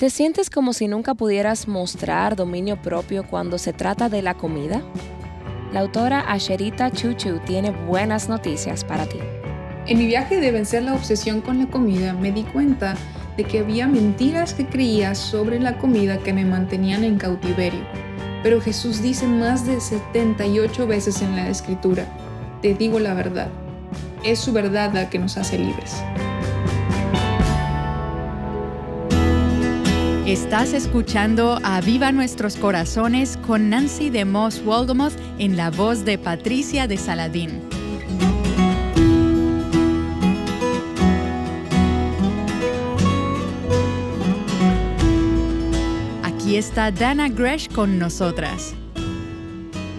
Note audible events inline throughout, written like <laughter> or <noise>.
¿Te sientes como si nunca pudieras mostrar dominio propio cuando se trata de la comida? La autora Asherita Chuchu tiene buenas noticias para ti. En mi viaje de vencer la obsesión con la comida me di cuenta de que había mentiras que creía sobre la comida que me mantenían en cautiverio. Pero Jesús dice más de 78 veces en la escritura, te digo la verdad, es su verdad la que nos hace libres. Estás escuchando a Viva Nuestros Corazones con Nancy de Moss Wolgamoth en la voz de Patricia de Saladín. Aquí está Dana Gresh con nosotras.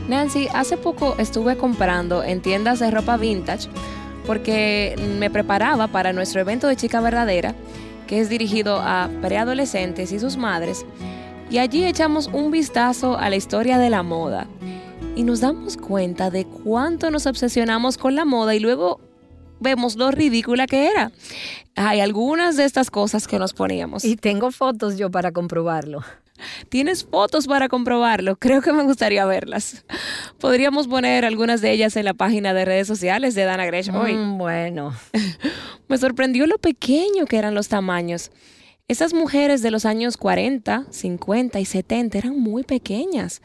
Nancy, hace poco estuve comprando en tiendas de ropa vintage porque me preparaba para nuestro evento de Chica Verdadera que es dirigido a preadolescentes y sus madres, y allí echamos un vistazo a la historia de la moda y nos damos cuenta de cuánto nos obsesionamos con la moda y luego vemos lo ridícula que era. Hay algunas de estas cosas que nos poníamos. Y tengo fotos yo para comprobarlo. Tienes fotos para comprobarlo. Creo que me gustaría verlas. Podríamos poner algunas de ellas en la página de redes sociales de Dana Gresh hoy. Mm, bueno. <laughs> me sorprendió lo pequeño que eran los tamaños. Esas mujeres de los años 40, 50 y 70 eran muy pequeñas.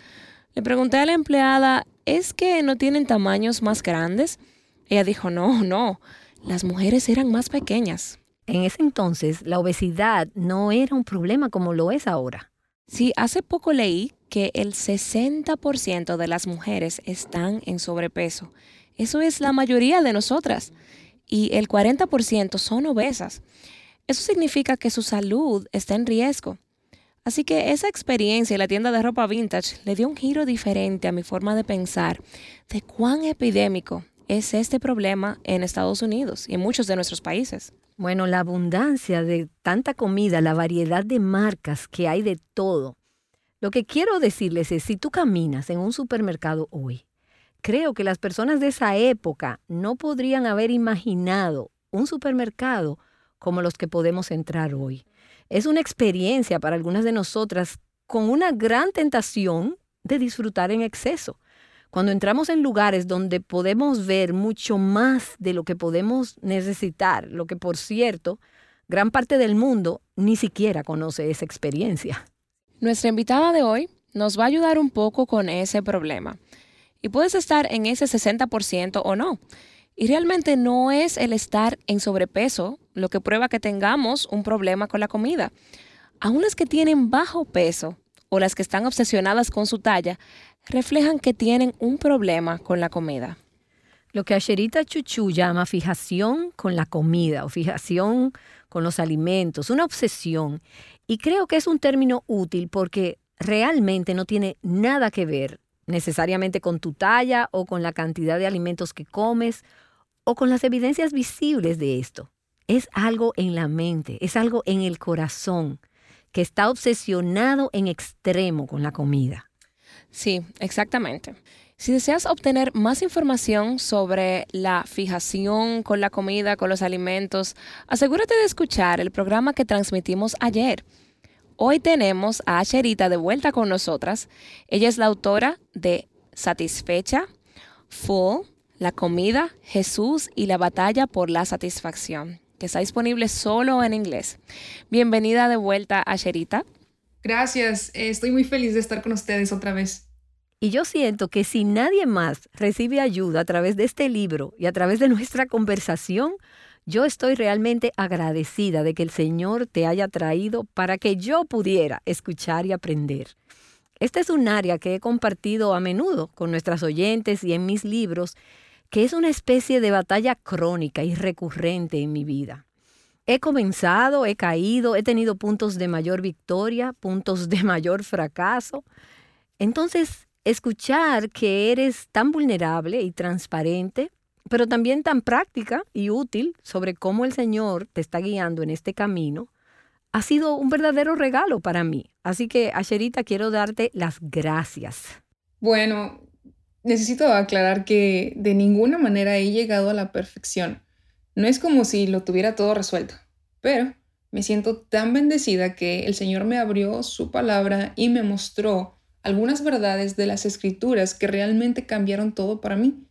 Le pregunté a la empleada, ¿es que no tienen tamaños más grandes? Ella dijo, no, no, las mujeres eran más pequeñas. En ese entonces, la obesidad no era un problema como lo es ahora. Sí, hace poco leí que el 60% de las mujeres están en sobrepeso. Eso es la mayoría de nosotras. Y el 40% son obesas. Eso significa que su salud está en riesgo. Así que esa experiencia en la tienda de ropa vintage le dio un giro diferente a mi forma de pensar de cuán epidémico es este problema en Estados Unidos y en muchos de nuestros países. Bueno, la abundancia de tanta comida, la variedad de marcas que hay de todo. Lo que quiero decirles es, si tú caminas en un supermercado hoy, creo que las personas de esa época no podrían haber imaginado un supermercado como los que podemos entrar hoy. Es una experiencia para algunas de nosotras con una gran tentación de disfrutar en exceso. Cuando entramos en lugares donde podemos ver mucho más de lo que podemos necesitar, lo que por cierto, gran parte del mundo ni siquiera conoce esa experiencia. Nuestra invitada de hoy nos va a ayudar un poco con ese problema. Y puedes estar en ese 60% o no. Y realmente no es el estar en sobrepeso lo que prueba que tengamos un problema con la comida. Aún las que tienen bajo peso o las que están obsesionadas con su talla reflejan que tienen un problema con la comida. Lo que Asherita Chuchu llama fijación con la comida o fijación con los alimentos, una obsesión. Y creo que es un término útil porque realmente no tiene nada que ver necesariamente con tu talla o con la cantidad de alimentos que comes o con las evidencias visibles de esto. Es algo en la mente, es algo en el corazón que está obsesionado en extremo con la comida. Sí, exactamente. Si deseas obtener más información sobre la fijación con la comida, con los alimentos, asegúrate de escuchar el programa que transmitimos ayer. Hoy tenemos a Asherita de vuelta con nosotras. Ella es la autora de Satisfecha, Full, La comida, Jesús y la batalla por la satisfacción, que está disponible solo en inglés. Bienvenida de vuelta, Asherita. Gracias, estoy muy feliz de estar con ustedes otra vez. Y yo siento que si nadie más recibe ayuda a través de este libro y a través de nuestra conversación, yo estoy realmente agradecida de que el Señor te haya traído para que yo pudiera escuchar y aprender. Este es un área que he compartido a menudo con nuestras oyentes y en mis libros, que es una especie de batalla crónica y recurrente en mi vida. He comenzado, he caído, he tenido puntos de mayor victoria, puntos de mayor fracaso. Entonces, escuchar que eres tan vulnerable y transparente, pero también tan práctica y útil sobre cómo el Señor te está guiando en este camino, ha sido un verdadero regalo para mí. Así que, Asherita, quiero darte las gracias. Bueno, necesito aclarar que de ninguna manera he llegado a la perfección. No es como si lo tuviera todo resuelto, pero Me siento tan bendecida que el Señor me abrió su palabra y me mostró algunas verdades de las escrituras que realmente cambiaron todo para mí.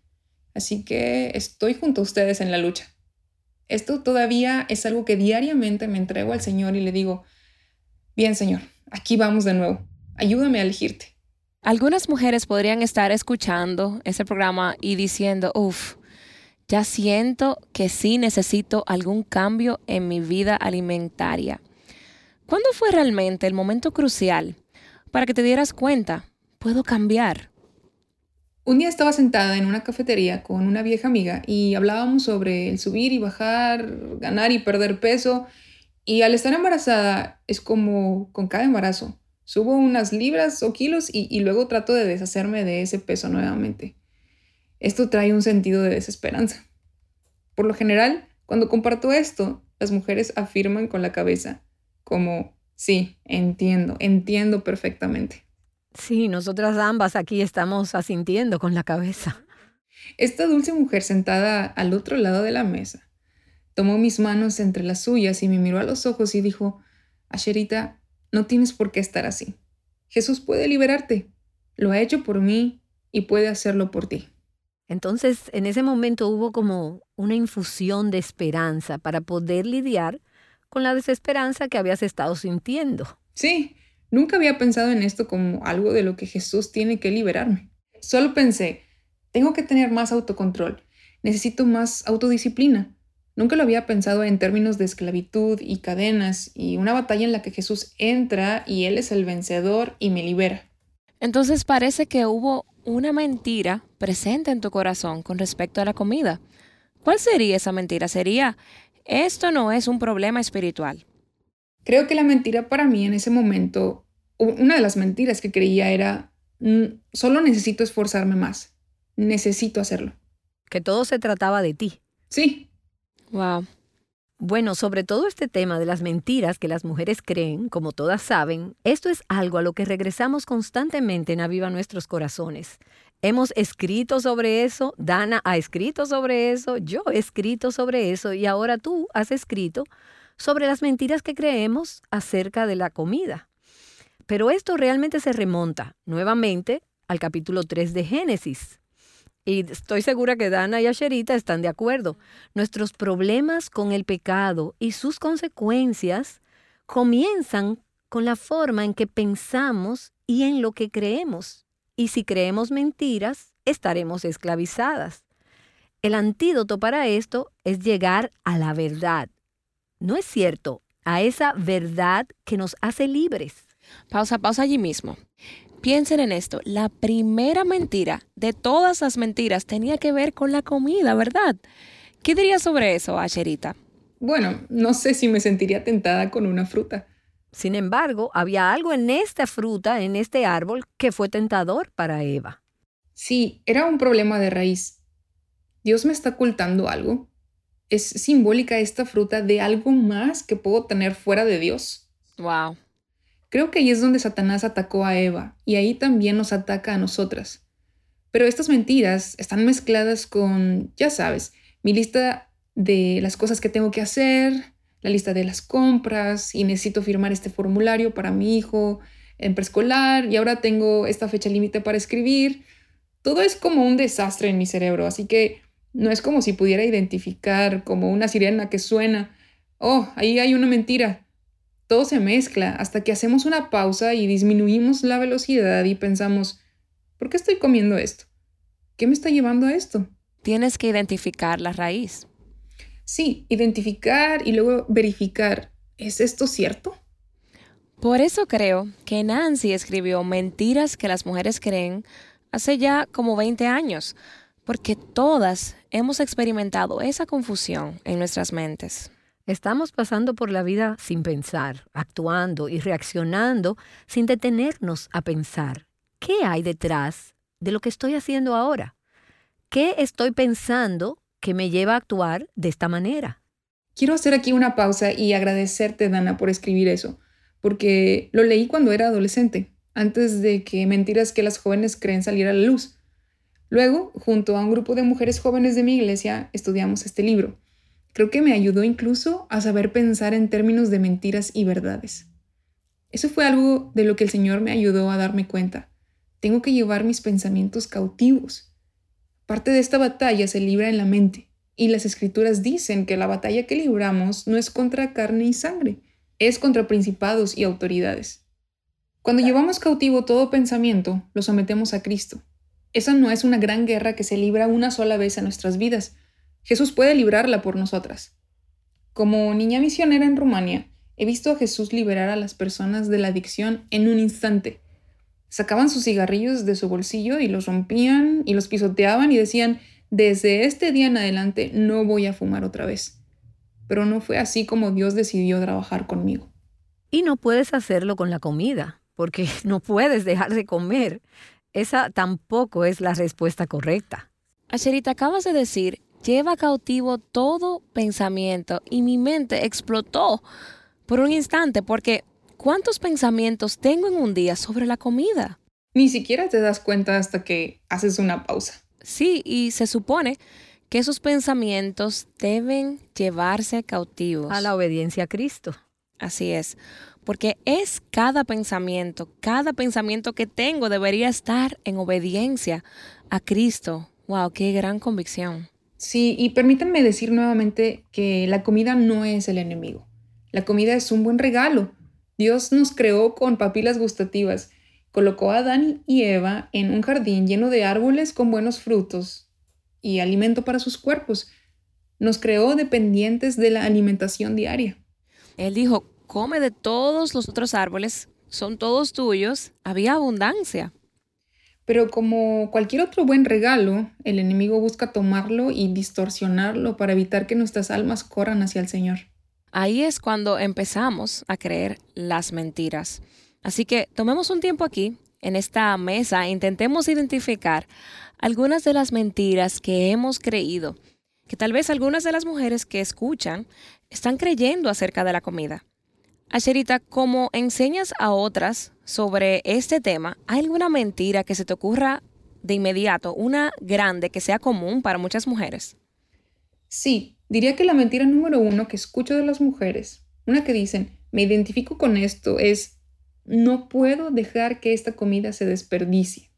Así que estoy junto a ustedes en la lucha. Esto todavía es algo que diariamente me entrego al Señor y le digo, bien Señor, aquí vamos de nuevo, ayúdame a elegirte. Algunas mujeres podrían estar escuchando ese programa y diciendo, uff, ya siento que sí necesito algún cambio en mi vida alimentaria. ¿Cuándo fue realmente el momento crucial para que te dieras cuenta, puedo cambiar? Un día estaba sentada en una cafetería con una vieja amiga y hablábamos sobre el subir y bajar, ganar y perder peso. Y al estar embarazada es como con cada embarazo. Subo unas libras o kilos y, y luego trato de deshacerme de ese peso nuevamente. Esto trae un sentido de desesperanza. Por lo general, cuando comparto esto, las mujeres afirman con la cabeza, como, sí, entiendo, entiendo perfectamente. Sí, nosotras ambas aquí estamos asintiendo con la cabeza. Esta dulce mujer sentada al otro lado de la mesa tomó mis manos entre las suyas y me miró a los ojos y dijo, Asherita, no tienes por qué estar así. Jesús puede liberarte. Lo ha hecho por mí y puede hacerlo por ti. Entonces, en ese momento hubo como una infusión de esperanza para poder lidiar con la desesperanza que habías estado sintiendo. Sí, Nunca había pensado en esto como algo de lo que Jesús tiene que liberarme. Solo pensé, tengo que tener más autocontrol, necesito más autodisciplina. Nunca lo había pensado en términos de esclavitud y cadenas y una batalla en la que Jesús entra y Él es el vencedor y me libera. Entonces parece que hubo una mentira presente en tu corazón con respecto a la comida. ¿Cuál sería esa mentira? Sería, esto no es un problema espiritual. Creo que la mentira para mí en ese momento una de las mentiras que creía era, solo necesito esforzarme más, necesito hacerlo. Que todo se trataba de ti. Sí. Wow. Bueno, sobre todo este tema de las mentiras que las mujeres creen, como todas saben, esto es algo a lo que regresamos constantemente en Aviva Nuestros Corazones. Hemos escrito sobre eso, Dana ha escrito sobre eso, yo he escrito sobre eso y ahora tú has escrito sobre las mentiras que creemos acerca de la comida. Pero esto realmente se remonta nuevamente al capítulo 3 de Génesis. Y estoy segura que Dana y Asherita están de acuerdo. Nuestros problemas con el pecado y sus consecuencias comienzan con la forma en que pensamos y en lo que creemos. Y si creemos mentiras, estaremos esclavizadas. El antídoto para esto es llegar a la verdad. ¿No es cierto? A esa verdad que nos hace libres. Pausa, pausa allí mismo. Piensen en esto. La primera mentira de todas las mentiras tenía que ver con la comida, ¿verdad? ¿Qué dirías sobre eso, Asherita? Bueno, no sé si me sentiría tentada con una fruta. Sin embargo, había algo en esta fruta, en este árbol, que fue tentador para Eva. Sí, era un problema de raíz. Dios me está ocultando algo. Es simbólica esta fruta de algo más que puedo tener fuera de Dios. Wow. Creo que ahí es donde Satanás atacó a Eva y ahí también nos ataca a nosotras. Pero estas mentiras están mezcladas con, ya sabes, mi lista de las cosas que tengo que hacer, la lista de las compras y necesito firmar este formulario para mi hijo en preescolar y ahora tengo esta fecha límite para escribir. Todo es como un desastre en mi cerebro, así que no es como si pudiera identificar como una sirena que suena, oh, ahí hay una mentira, todo se mezcla hasta que hacemos una pausa y disminuimos la velocidad y pensamos, ¿por qué estoy comiendo esto? ¿Qué me está llevando a esto? Tienes que identificar la raíz. Sí, identificar y luego verificar, ¿es esto cierto? Por eso creo que Nancy escribió Mentiras que las mujeres creen hace ya como 20 años, porque todas hemos experimentado esa confusión en nuestras mentes. Estamos pasando por la vida sin pensar, actuando y reaccionando sin detenernos a pensar. ¿Qué hay detrás de lo que estoy haciendo ahora? ¿Qué estoy pensando que me lleva a actuar de esta manera? Quiero hacer aquí una pausa y agradecerte, Dana, por escribir eso, porque lo leí cuando era adolescente, antes de que mentiras que las jóvenes creen salir a la luz. Luego, junto a un grupo de mujeres jóvenes de mi iglesia, estudiamos este libro Creo que me ayudó incluso a saber pensar en términos de mentiras y verdades. Eso fue algo de lo que el Señor me ayudó a darme cuenta. Tengo que llevar mis pensamientos cautivos. Parte de esta batalla se libra en la mente, y las escrituras dicen que la batalla que libramos no es contra carne y sangre, es contra principados y autoridades. Cuando llevamos cautivo todo pensamiento, lo sometemos a Cristo. Esa no es una gran guerra que se libra una sola vez en nuestras vidas, Jesús puede librarla por nosotras. Como niña misionera en Rumania, he visto a Jesús liberar a las personas de la adicción en un instante. Sacaban sus cigarrillos de su bolsillo y los rompían y los pisoteaban y decían, desde este día en adelante no voy a fumar otra vez. Pero no fue así como Dios decidió trabajar conmigo. Y no puedes hacerlo con la comida, porque <laughs> no puedes dejar de comer. Esa tampoco es la respuesta correcta. Asherita, acabas de decir lleva cautivo todo pensamiento y mi mente explotó por un instante porque ¿cuántos pensamientos tengo en un día sobre la comida? Ni siquiera te das cuenta hasta que haces una pausa. Sí, y se supone que esos pensamientos deben llevarse cautivos. A la obediencia a Cristo. Así es, porque es cada pensamiento, cada pensamiento que tengo debería estar en obediencia a Cristo. Wow, qué gran convicción. Sí, y permítanme decir nuevamente que la comida no es el enemigo. La comida es un buen regalo. Dios nos creó con papilas gustativas. Colocó a Adán y Eva en un jardín lleno de árboles con buenos frutos y alimento para sus cuerpos. Nos creó dependientes de la alimentación diaria. Él dijo, come de todos los otros árboles, son todos tuyos. Había abundancia. Pero como cualquier otro buen regalo, el enemigo busca tomarlo y distorsionarlo para evitar que nuestras almas corran hacia el Señor. Ahí es cuando empezamos a creer las mentiras. Así que tomemos un tiempo aquí, en esta mesa, intentemos identificar algunas de las mentiras que hemos creído, que tal vez algunas de las mujeres que escuchan están creyendo acerca de la comida. Asherita, como enseñas a otras sobre este tema, ¿hay alguna mentira que se te ocurra de inmediato, una grande que sea común para muchas mujeres? Sí, diría que la mentira número uno que escucho de las mujeres, una que dicen, me identifico con esto, es, no puedo dejar que esta comida se desperdicie.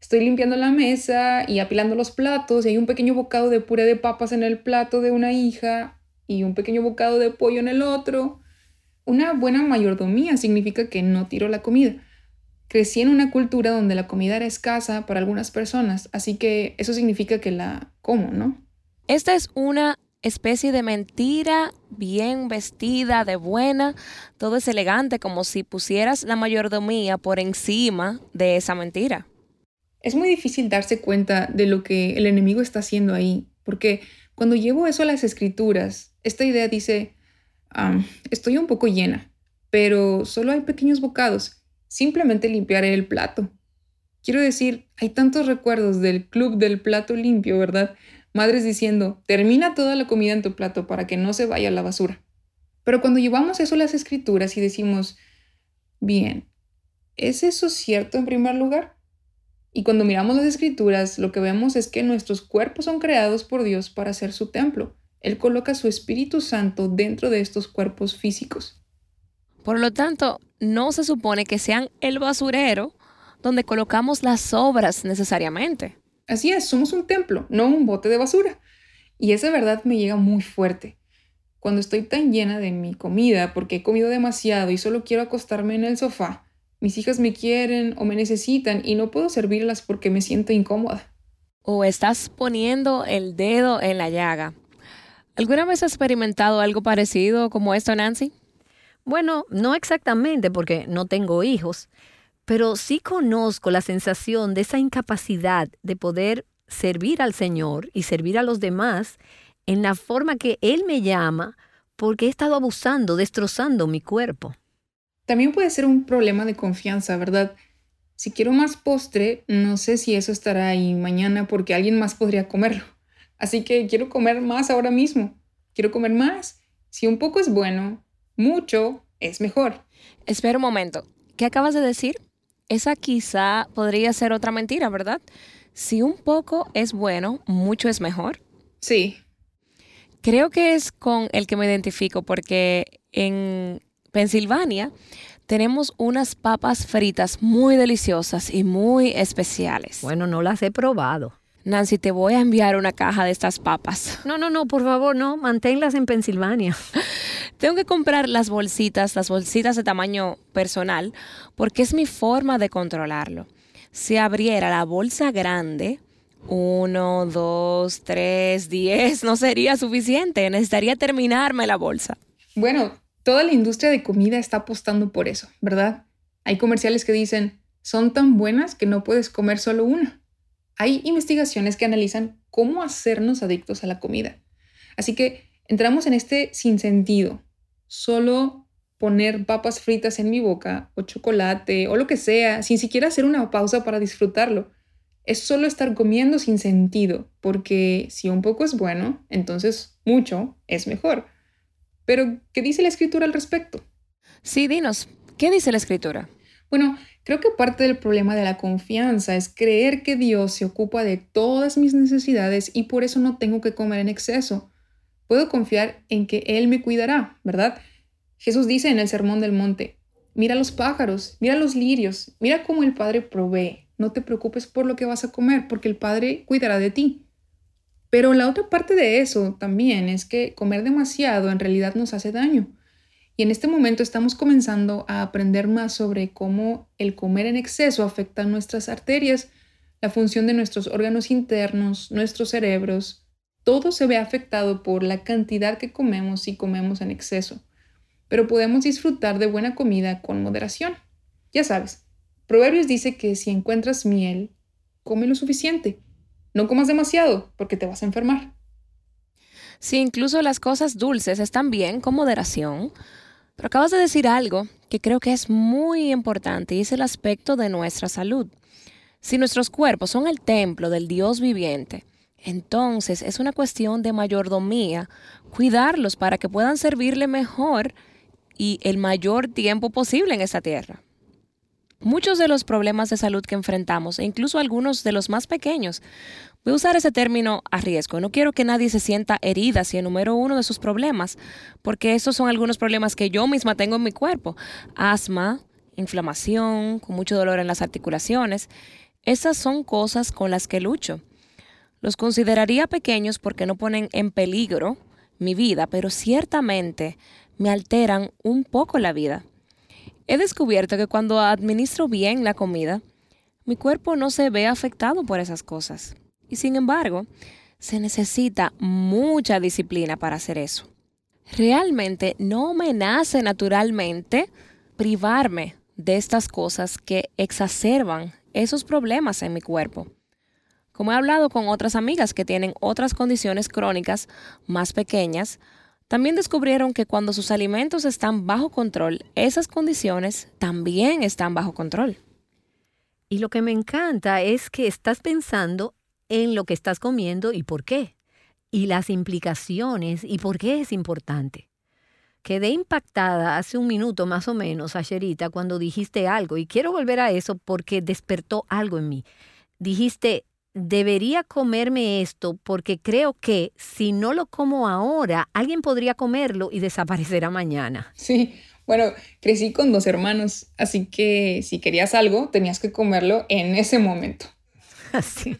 Estoy limpiando la mesa y apilando los platos y hay un pequeño bocado de puré de papas en el plato de una hija y un pequeño bocado de pollo en el otro una buena mayordomía significa que no tiro la comida. Crecí en una cultura donde la comida era escasa para algunas personas, así que eso significa que la como, ¿no? Esta es una especie de mentira bien vestida, de buena, todo es elegante, como si pusieras la mayordomía por encima de esa mentira. Es muy difícil darse cuenta de lo que el enemigo está haciendo ahí, porque cuando llevo eso a las escrituras, esta idea dice, estoy un poco llena, pero solo hay pequeños bocados. Simplemente limpiaré el plato. Quiero decir, hay tantos recuerdos del club del plato limpio, ¿verdad? Madres diciendo, termina toda la comida en tu plato para que no se vaya a la basura. Pero cuando llevamos eso a las escrituras y decimos, bien, ¿es eso cierto en primer lugar? Y cuando miramos las escrituras, lo que vemos es que nuestros cuerpos son creados por Dios para ser su templo. Él coloca su Espíritu Santo dentro de estos cuerpos físicos. Por lo tanto, no se supone que sean el basurero donde colocamos las obras necesariamente. Así es, somos un templo, no un bote de basura. Y esa verdad me llega muy fuerte. Cuando estoy tan llena de mi comida porque he comido demasiado y solo quiero acostarme en el sofá, mis hijas me quieren o me necesitan y no puedo servirlas porque me siento incómoda. O estás poniendo el dedo en la llaga. ¿Alguna vez has experimentado algo parecido como esto, Nancy? Bueno, no exactamente porque no tengo hijos, pero sí conozco la sensación de esa incapacidad de poder servir al Señor y servir a los demás en la forma que Él me llama porque he estado abusando, destrozando mi cuerpo. También puede ser un problema de confianza, ¿verdad? Si quiero más postre, no sé si eso estará ahí mañana porque alguien más podría comerlo. Así que quiero comer más ahora mismo. Quiero comer más. Si un poco es bueno, mucho es mejor. Espera un momento. ¿Qué acabas de decir? Esa quizá podría ser otra mentira, ¿verdad? Si un poco es bueno, mucho es mejor. Sí. Creo que es con el que me identifico porque en Pensilvania tenemos unas papas fritas muy deliciosas y muy especiales. Bueno, no las he probado. Nancy, te voy a enviar una caja de estas papas. No, no, no, por favor, no, manténlas en Pensilvania. <laughs> Tengo que comprar las bolsitas, las bolsitas de tamaño personal, porque es mi forma de controlarlo. Si abriera la bolsa grande, uno, dos, tres, diez, no sería suficiente. Necesitaría terminarme la bolsa. Bueno, toda la industria de comida está apostando por eso, ¿verdad? Hay comerciales que dicen, son tan buenas que no puedes comer solo una. Hay investigaciones que analizan cómo hacernos adictos a la comida. Así que entramos en este sinsentido. Solo poner papas fritas en mi boca o chocolate o lo que sea, sin siquiera hacer una pausa para disfrutarlo. Es solo estar comiendo sin sentido, porque si un poco es bueno, entonces mucho es mejor. Pero, ¿qué dice la escritura al respecto? Sí, dinos, ¿qué dice la escritura? Bueno, creo que parte del problema de la confianza es creer que Dios se ocupa de todas mis necesidades y por eso no tengo que comer en exceso. Puedo confiar en que Él me cuidará, ¿verdad? Jesús dice en el Sermón del Monte, mira los pájaros, mira los lirios, mira cómo el Padre provee. No te preocupes por lo que vas a comer, porque el Padre cuidará de ti. Pero la otra parte de eso también es que comer demasiado en realidad nos hace daño. Y en este momento estamos comenzando a aprender más sobre cómo el comer en exceso afecta nuestras arterias, la función de nuestros órganos internos, nuestros cerebros. Todo se ve afectado por la cantidad que comemos y comemos en exceso. Pero podemos disfrutar de buena comida con moderación. Ya sabes, Proverbios dice que si encuentras miel, come lo suficiente. No comas demasiado porque te vas a enfermar. Sí, incluso las cosas dulces están bien con moderación. Pero acabas de decir algo que creo que es muy importante y es el aspecto de nuestra salud. Si nuestros cuerpos son el templo del Dios viviente, entonces es una cuestión de mayordomía cuidarlos para que puedan servirle mejor y el mayor tiempo posible en esta tierra. Muchos de los problemas de salud que enfrentamos, e incluso algunos de los más pequeños, voy a usar ese término a riesgo. No quiero que nadie se sienta herida si enumero uno de sus problemas, porque esos son algunos problemas que yo misma tengo en mi cuerpo. Asma, inflamación, con mucho dolor en las articulaciones. Esas son cosas con las que lucho. Los consideraría pequeños porque no ponen en peligro mi vida, pero ciertamente me alteran un poco la vida. He descubierto que cuando administro bien la comida, mi cuerpo no se ve afectado por esas cosas. Y sin embargo, se necesita mucha disciplina para hacer eso. Realmente no me nace naturalmente privarme de estas cosas que exacerban esos problemas en mi cuerpo. Como he hablado con otras amigas que tienen otras condiciones crónicas más pequeñas, también descubrieron que cuando sus alimentos están bajo control, esas condiciones también están bajo control. Y lo que me encanta es que estás pensando en lo que estás comiendo y por qué, y las implicaciones y por qué es importante. Quedé impactada hace un minuto más o menos, Asherita, cuando dijiste algo, y quiero volver a eso porque despertó algo en mí. Dijiste, debería comerme esto porque creo que si no lo como ahora, alguien podría comerlo y desaparecerá mañana. Sí, bueno, crecí con dos hermanos, así que si querías algo, tenías que comerlo en ese momento. <laughs> Así.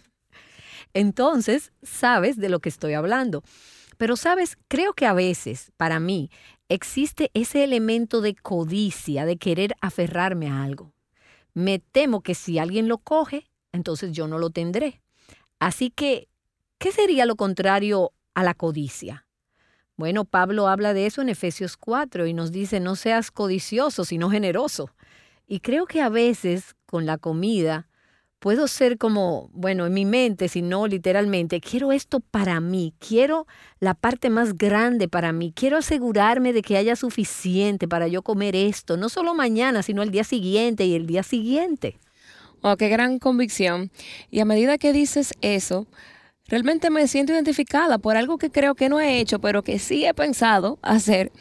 Entonces, sabes de lo que estoy hablando. Pero sabes, creo que a veces, para mí, existe ese elemento de codicia, de querer aferrarme a algo. Me temo que si alguien lo coge, entonces yo no lo tendré. Así que, ¿qué sería lo contrario a la codicia? Bueno, Pablo habla de eso en Efesios 4 y nos dice, no seas codicioso, sino generoso. Y creo que a veces con la comida puedo ser como, bueno, en mi mente, si no literalmente, quiero esto para mí, quiero la parte más grande para mí, quiero asegurarme de que haya suficiente para yo comer esto, no solo mañana, sino el día siguiente y el día siguiente. Oh, qué gran convicción. Y a medida que dices eso, Realmente me siento identificada por algo que creo que no he hecho, pero que sí he pensado hacer.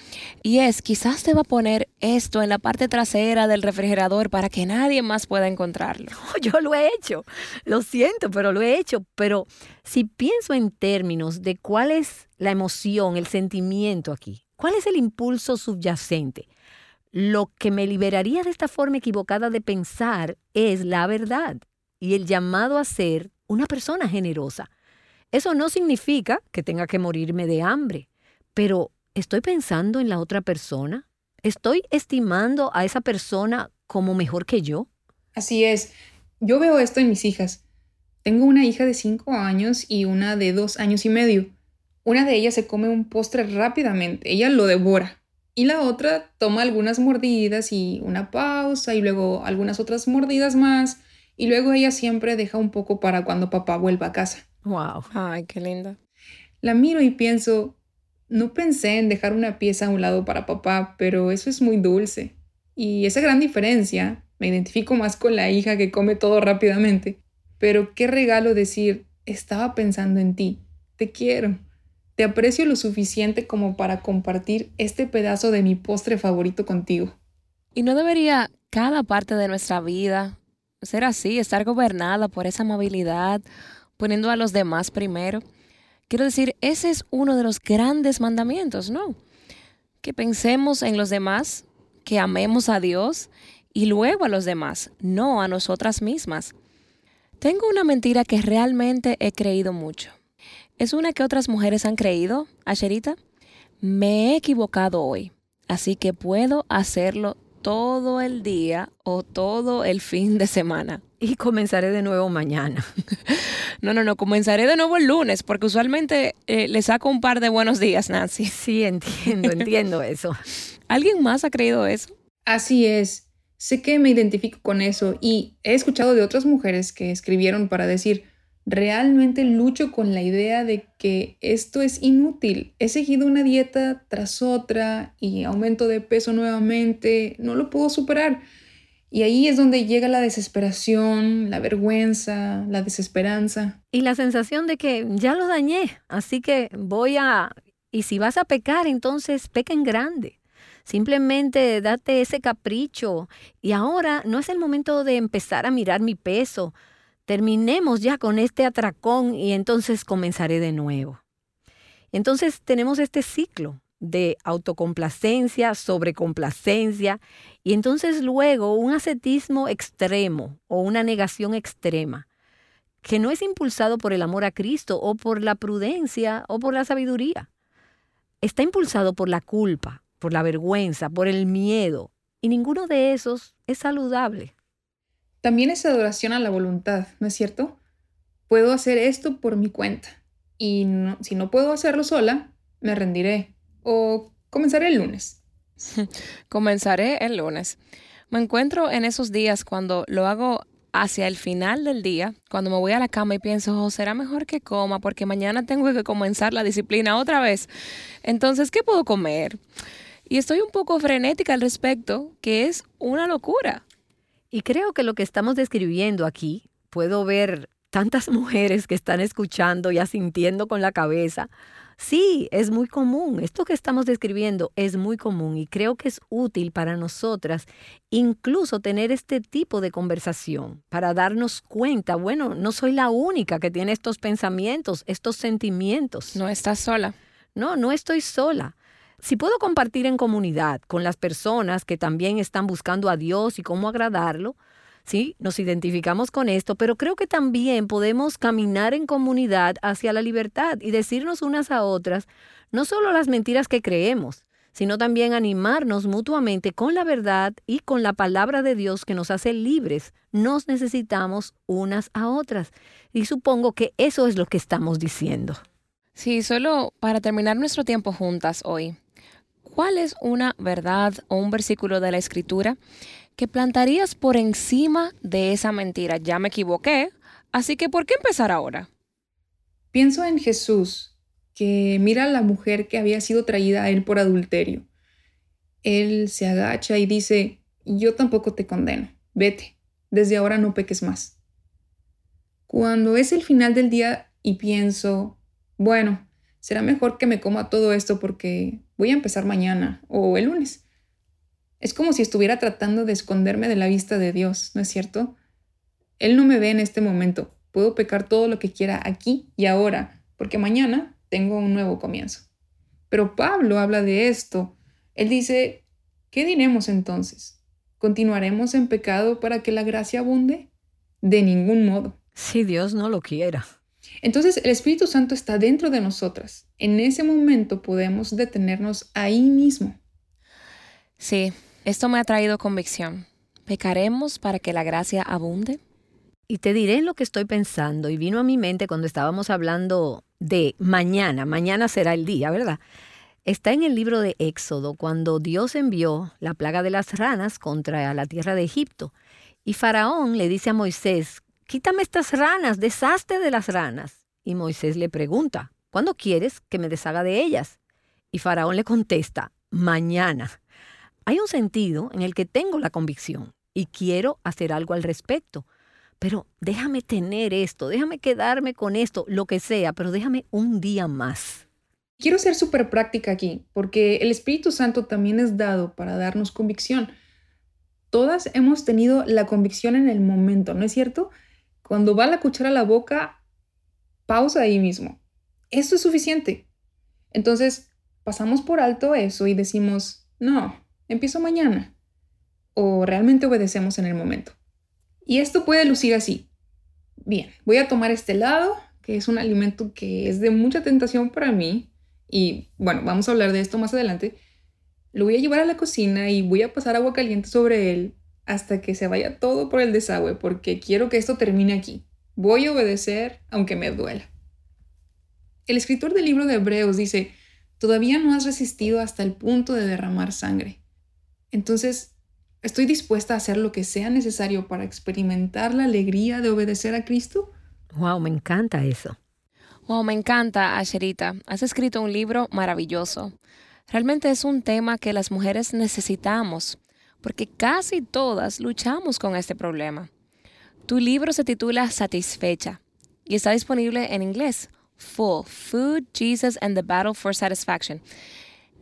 Y es, quizás te va a poner esto en la parte trasera del refrigerador para que nadie más pueda encontrarlo. <laughs> yo lo he hecho. Lo siento, pero lo he hecho. Pero si pienso en términos de cuál es la emoción, el sentimiento aquí, cuál es el impulso subyacente, lo que me liberaría de esta forma equivocada de pensar es la verdad y el llamado a ser una persona generosa eso no significa que tenga que morirme de hambre, pero ¿estoy pensando en la otra persona? ¿Estoy estimando a esa persona como mejor que yo? Así es. Yo veo esto en mis hijas. Tengo una hija de cinco años y una de dos años y medio. Una de ellas se come un postre rápidamente, ella lo devora. Y la otra toma algunas mordidas y una pausa y luego algunas otras mordidas más. Y luego ella siempre deja un poco para cuando papá vuelva a casa. Wow. Ay, qué linda. La miro y pienso, no pensé en dejar una pieza a un lado para papá, pero eso es muy dulce. Y esa gran diferencia, me identifico más con la hija que come todo rápidamente. Pero qué regalo decir, estaba pensando en ti, te quiero, te aprecio lo suficiente como para compartir este pedazo de mi postre favorito contigo. ¿Y no debería cada parte de nuestra vida ser así, estar gobernada por esa amabilidad, poniendo a los demás primero. Quiero decir, ese es uno de los grandes mandamientos, ¿no? Que pensemos en los demás, que amemos a Dios y luego a los demás, no a nosotras mismas. Tengo una mentira que realmente he creído mucho. Es una que otras mujeres han creído, Asherita. Me he equivocado hoy, así que puedo hacerlo todo el día o todo el fin de semana. Y comenzaré de nuevo mañana. <laughs> no, no, no, comenzaré de nuevo el lunes, porque usualmente eh, le saco un par de buenos días, Nancy. <laughs> Sí, entiendo, entiendo eso. <laughs> ¿Alguien más ha creído eso? Así es. Sé que me identifico con eso y he escuchado de otras mujeres que escribieron para decir, realmente lucho con la idea de que esto es inútil. He seguido una dieta tras otra y aumento de peso nuevamente, no lo puedo superar. Y ahí es donde llega la desesperación, la vergüenza, la desesperanza. Y la sensación de que ya lo dañé, así que voy a... Y si vas a pecar, entonces peca en grande. Simplemente date ese capricho. Y ahora no es el momento de empezar a mirar mi peso, terminemos ya con este atracón y entonces comenzaré de nuevo. Entonces tenemos este ciclo de autocomplacencia, sobrecomplacencia y entonces luego un ascetismo extremo o una negación extrema que no es impulsado por el amor a Cristo o por la prudencia o por la sabiduría. Está impulsado por la culpa, por la vergüenza, por el miedo y ninguno de esos es saludable. También es adoración a la voluntad, ¿no es cierto? Puedo hacer esto por mi cuenta y si no puedo hacerlo sola, me rendiré o comenzaré el lunes. <laughs> comenzaré el lunes. Me encuentro en esos días cuando lo hago hacia el final del día, cuando me voy a la cama y pienso, oh, será mejor que coma porque mañana tengo que comenzar la disciplina otra vez. Entonces, ¿qué puedo comer? Y estoy un poco frenética al respecto, que es una locura. Y creo que lo que estamos describiendo aquí, puedo ver tantas <laughs> mujeres que están escuchando y asintiendo con la cabeza. Sí, es muy común. Esto que estamos describiendo es muy común y creo que es útil para nosotras incluso tener este tipo de conversación para darnos cuenta, bueno, no soy la única que tiene estos pensamientos, estos sentimientos. No estás sola. No, no estoy sola. Si puedo compartir en comunidad con las personas que también están buscando a Dios y cómo agradarlo, sí, nos identificamos con esto, pero creo que también podemos caminar en comunidad hacia la libertad y decirnos unas a otras no solo las mentiras que creemos, sino también animarnos mutuamente con la verdad y con la palabra de Dios que nos hace libres. Nos necesitamos unas a otras. Y supongo que eso es lo que estamos diciendo. Sí, solo para terminar nuestro tiempo juntas hoy, ¿cuál es una verdad o un versículo de la escritura que plantarías por encima de esa mentira? Ya me equivoqué, así que ¿por qué empezar ahora? Pienso en Jesús, que mira a la mujer que había sido traída a él por adulterio. Él se agacha y dice, yo tampoco te condeno, vete, desde ahora no peques más. Cuando es el final del día, y pienso, bueno, será mejor que me coma todo esto porque voy a empezar mañana o el lunes. Es como si estuviera tratando de esconderme de la vista de Dios, ¿no es cierto? Él no me ve en este momento. Puedo pecar todo lo que quiera aquí y ahora, porque mañana tengo un nuevo comienzo. Pero Pablo habla de esto. Él dice, ¿qué diremos entonces? ¿Continuaremos en pecado para que la gracia abunde? De ningún modo. Si Dios no lo quiera. Entonces el Espíritu Santo está dentro de nosotras. En ese momento podemos detenernos ahí mismo. Sí, esto me ha traído convicción. ¿Pecaremos para que la gracia abunde? Y te diré lo que estoy pensando y vino a mi mente cuando estábamos hablando de mañana, mañana será el día, ¿verdad? Está en el libro de Éxodo cuando Dios envió la plaga de las ranas contra la tierra de Egipto. Y Faraón le dice a Moisés, quítame estas ranas, deshazte de las ranas. Y Moisés le pregunta, ¿cuándo quieres que me deshaga de ellas? Y Faraón le contesta, mañana. Hay un sentido en el que tengo la convicción y quiero hacer algo al respecto. Pero déjame tener esto, déjame quedarme con esto, lo que sea, pero déjame un día más. Quiero ser súper práctica aquí, porque el Espíritu Santo también es dado para darnos convicción. Todas hemos tenido la convicción en el momento, ¿no es cierto? Cuando va la cuchara a la boca, pausa ahí mismo. Esto es suficiente. Entonces, pasamos por alto eso y decimos, no, empiezo mañana. O realmente obedecemos en el momento. Y esto puede lucir así. Bien, voy a tomar este helado, que es un alimento que es de mucha tentación para mí. Y bueno, vamos a hablar de esto más adelante. Lo voy a llevar a la cocina y voy a pasar agua caliente sobre él hasta que se vaya todo por el desagüe, porque quiero que esto termine aquí. Voy a obedecer aunque me duela. El escritor del libro de Hebreos dice, todavía no has resistido hasta el punto de derramar sangre. Entonces, ¿estoy dispuesta a hacer lo que sea necesario para experimentar la alegría de obedecer a Cristo? Wow, me encanta eso. Wow, me encanta, Asherita. Has escrito un libro maravilloso. Realmente es un tema que las mujeres necesitamos, porque casi todas luchamos con este problema. Tu libro se titula Satisfecha y está disponible en inglés. Full Food, Jesus and the Battle for Satisfaction.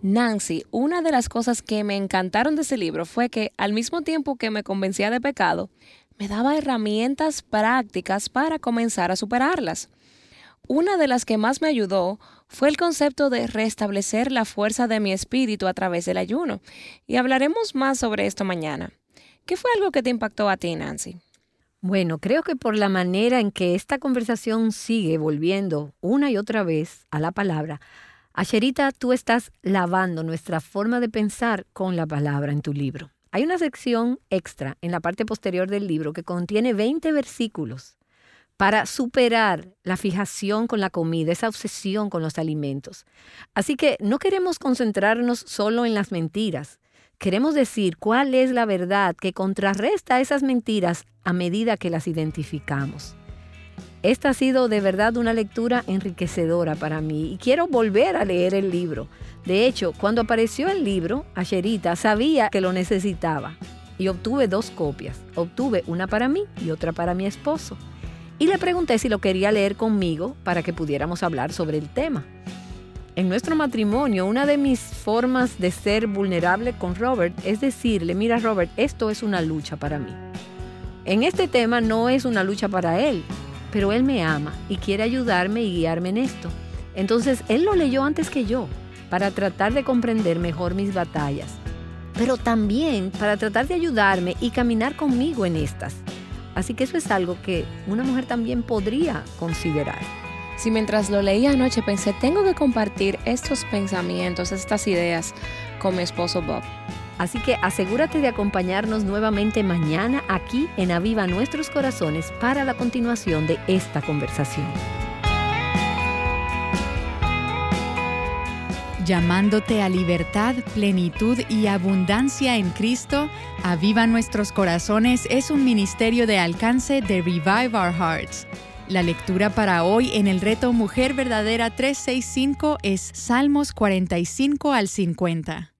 Nancy, una de las cosas que me encantaron de ese libro fue que al mismo tiempo que me convencía de pecado, me daba herramientas prácticas para comenzar a superarlas. Una de las que más me ayudó fue el concepto de restablecer la fuerza de mi espíritu a través del ayuno. Y hablaremos más sobre esto mañana. ¿Qué fue algo que te impactó a ti, Nancy? Bueno, creo que por la manera en que esta conversación sigue volviendo una y otra vez a la palabra, Asherita, tú estás lavando nuestra forma de pensar con la palabra en tu libro. Hay una sección extra en la parte posterior del libro que contiene 20 versículos para superar la fijación con la comida, esa obsesión con los alimentos. Así que no queremos concentrarnos solo en las mentiras. Queremos decir cuál es la verdad que contrarresta esas mentiras a medida que las identificamos. Esta ha sido de verdad una lectura enriquecedora para mí y quiero volver a leer el libro. De hecho, cuando apareció el libro, Asherita sabía que lo necesitaba y obtuve dos copias. Obtuve una para mí y otra para mi esposo y le pregunté si lo quería leer conmigo para que pudiéramos hablar sobre el tema. En nuestro matrimonio, una de mis formas de ser vulnerable con Robert es decirle, mira Robert, esto es una lucha para mí. En este tema no es una lucha para él, pero él me ama y quiere ayudarme y guiarme en esto. Entonces, él lo leyó antes que yo, para tratar de comprender mejor mis batallas, pero también para tratar de ayudarme y caminar conmigo en estas. Así que eso es algo que una mujer también podría considerar. Si mientras lo leía anoche pensé, tengo que compartir estos pensamientos, estas ideas con mi esposo Bob. Así que asegúrate de acompañarnos nuevamente mañana aquí en Aviva Nuestros Corazones para la continuación de esta conversación. Llamándote a libertad, plenitud y abundancia en Cristo, Aviva Nuestros Corazones es un ministerio de alcance de Revive Our Hearts. La lectura para hoy en el reto Mujer Verdadera 365 es Salmos 45 al 50.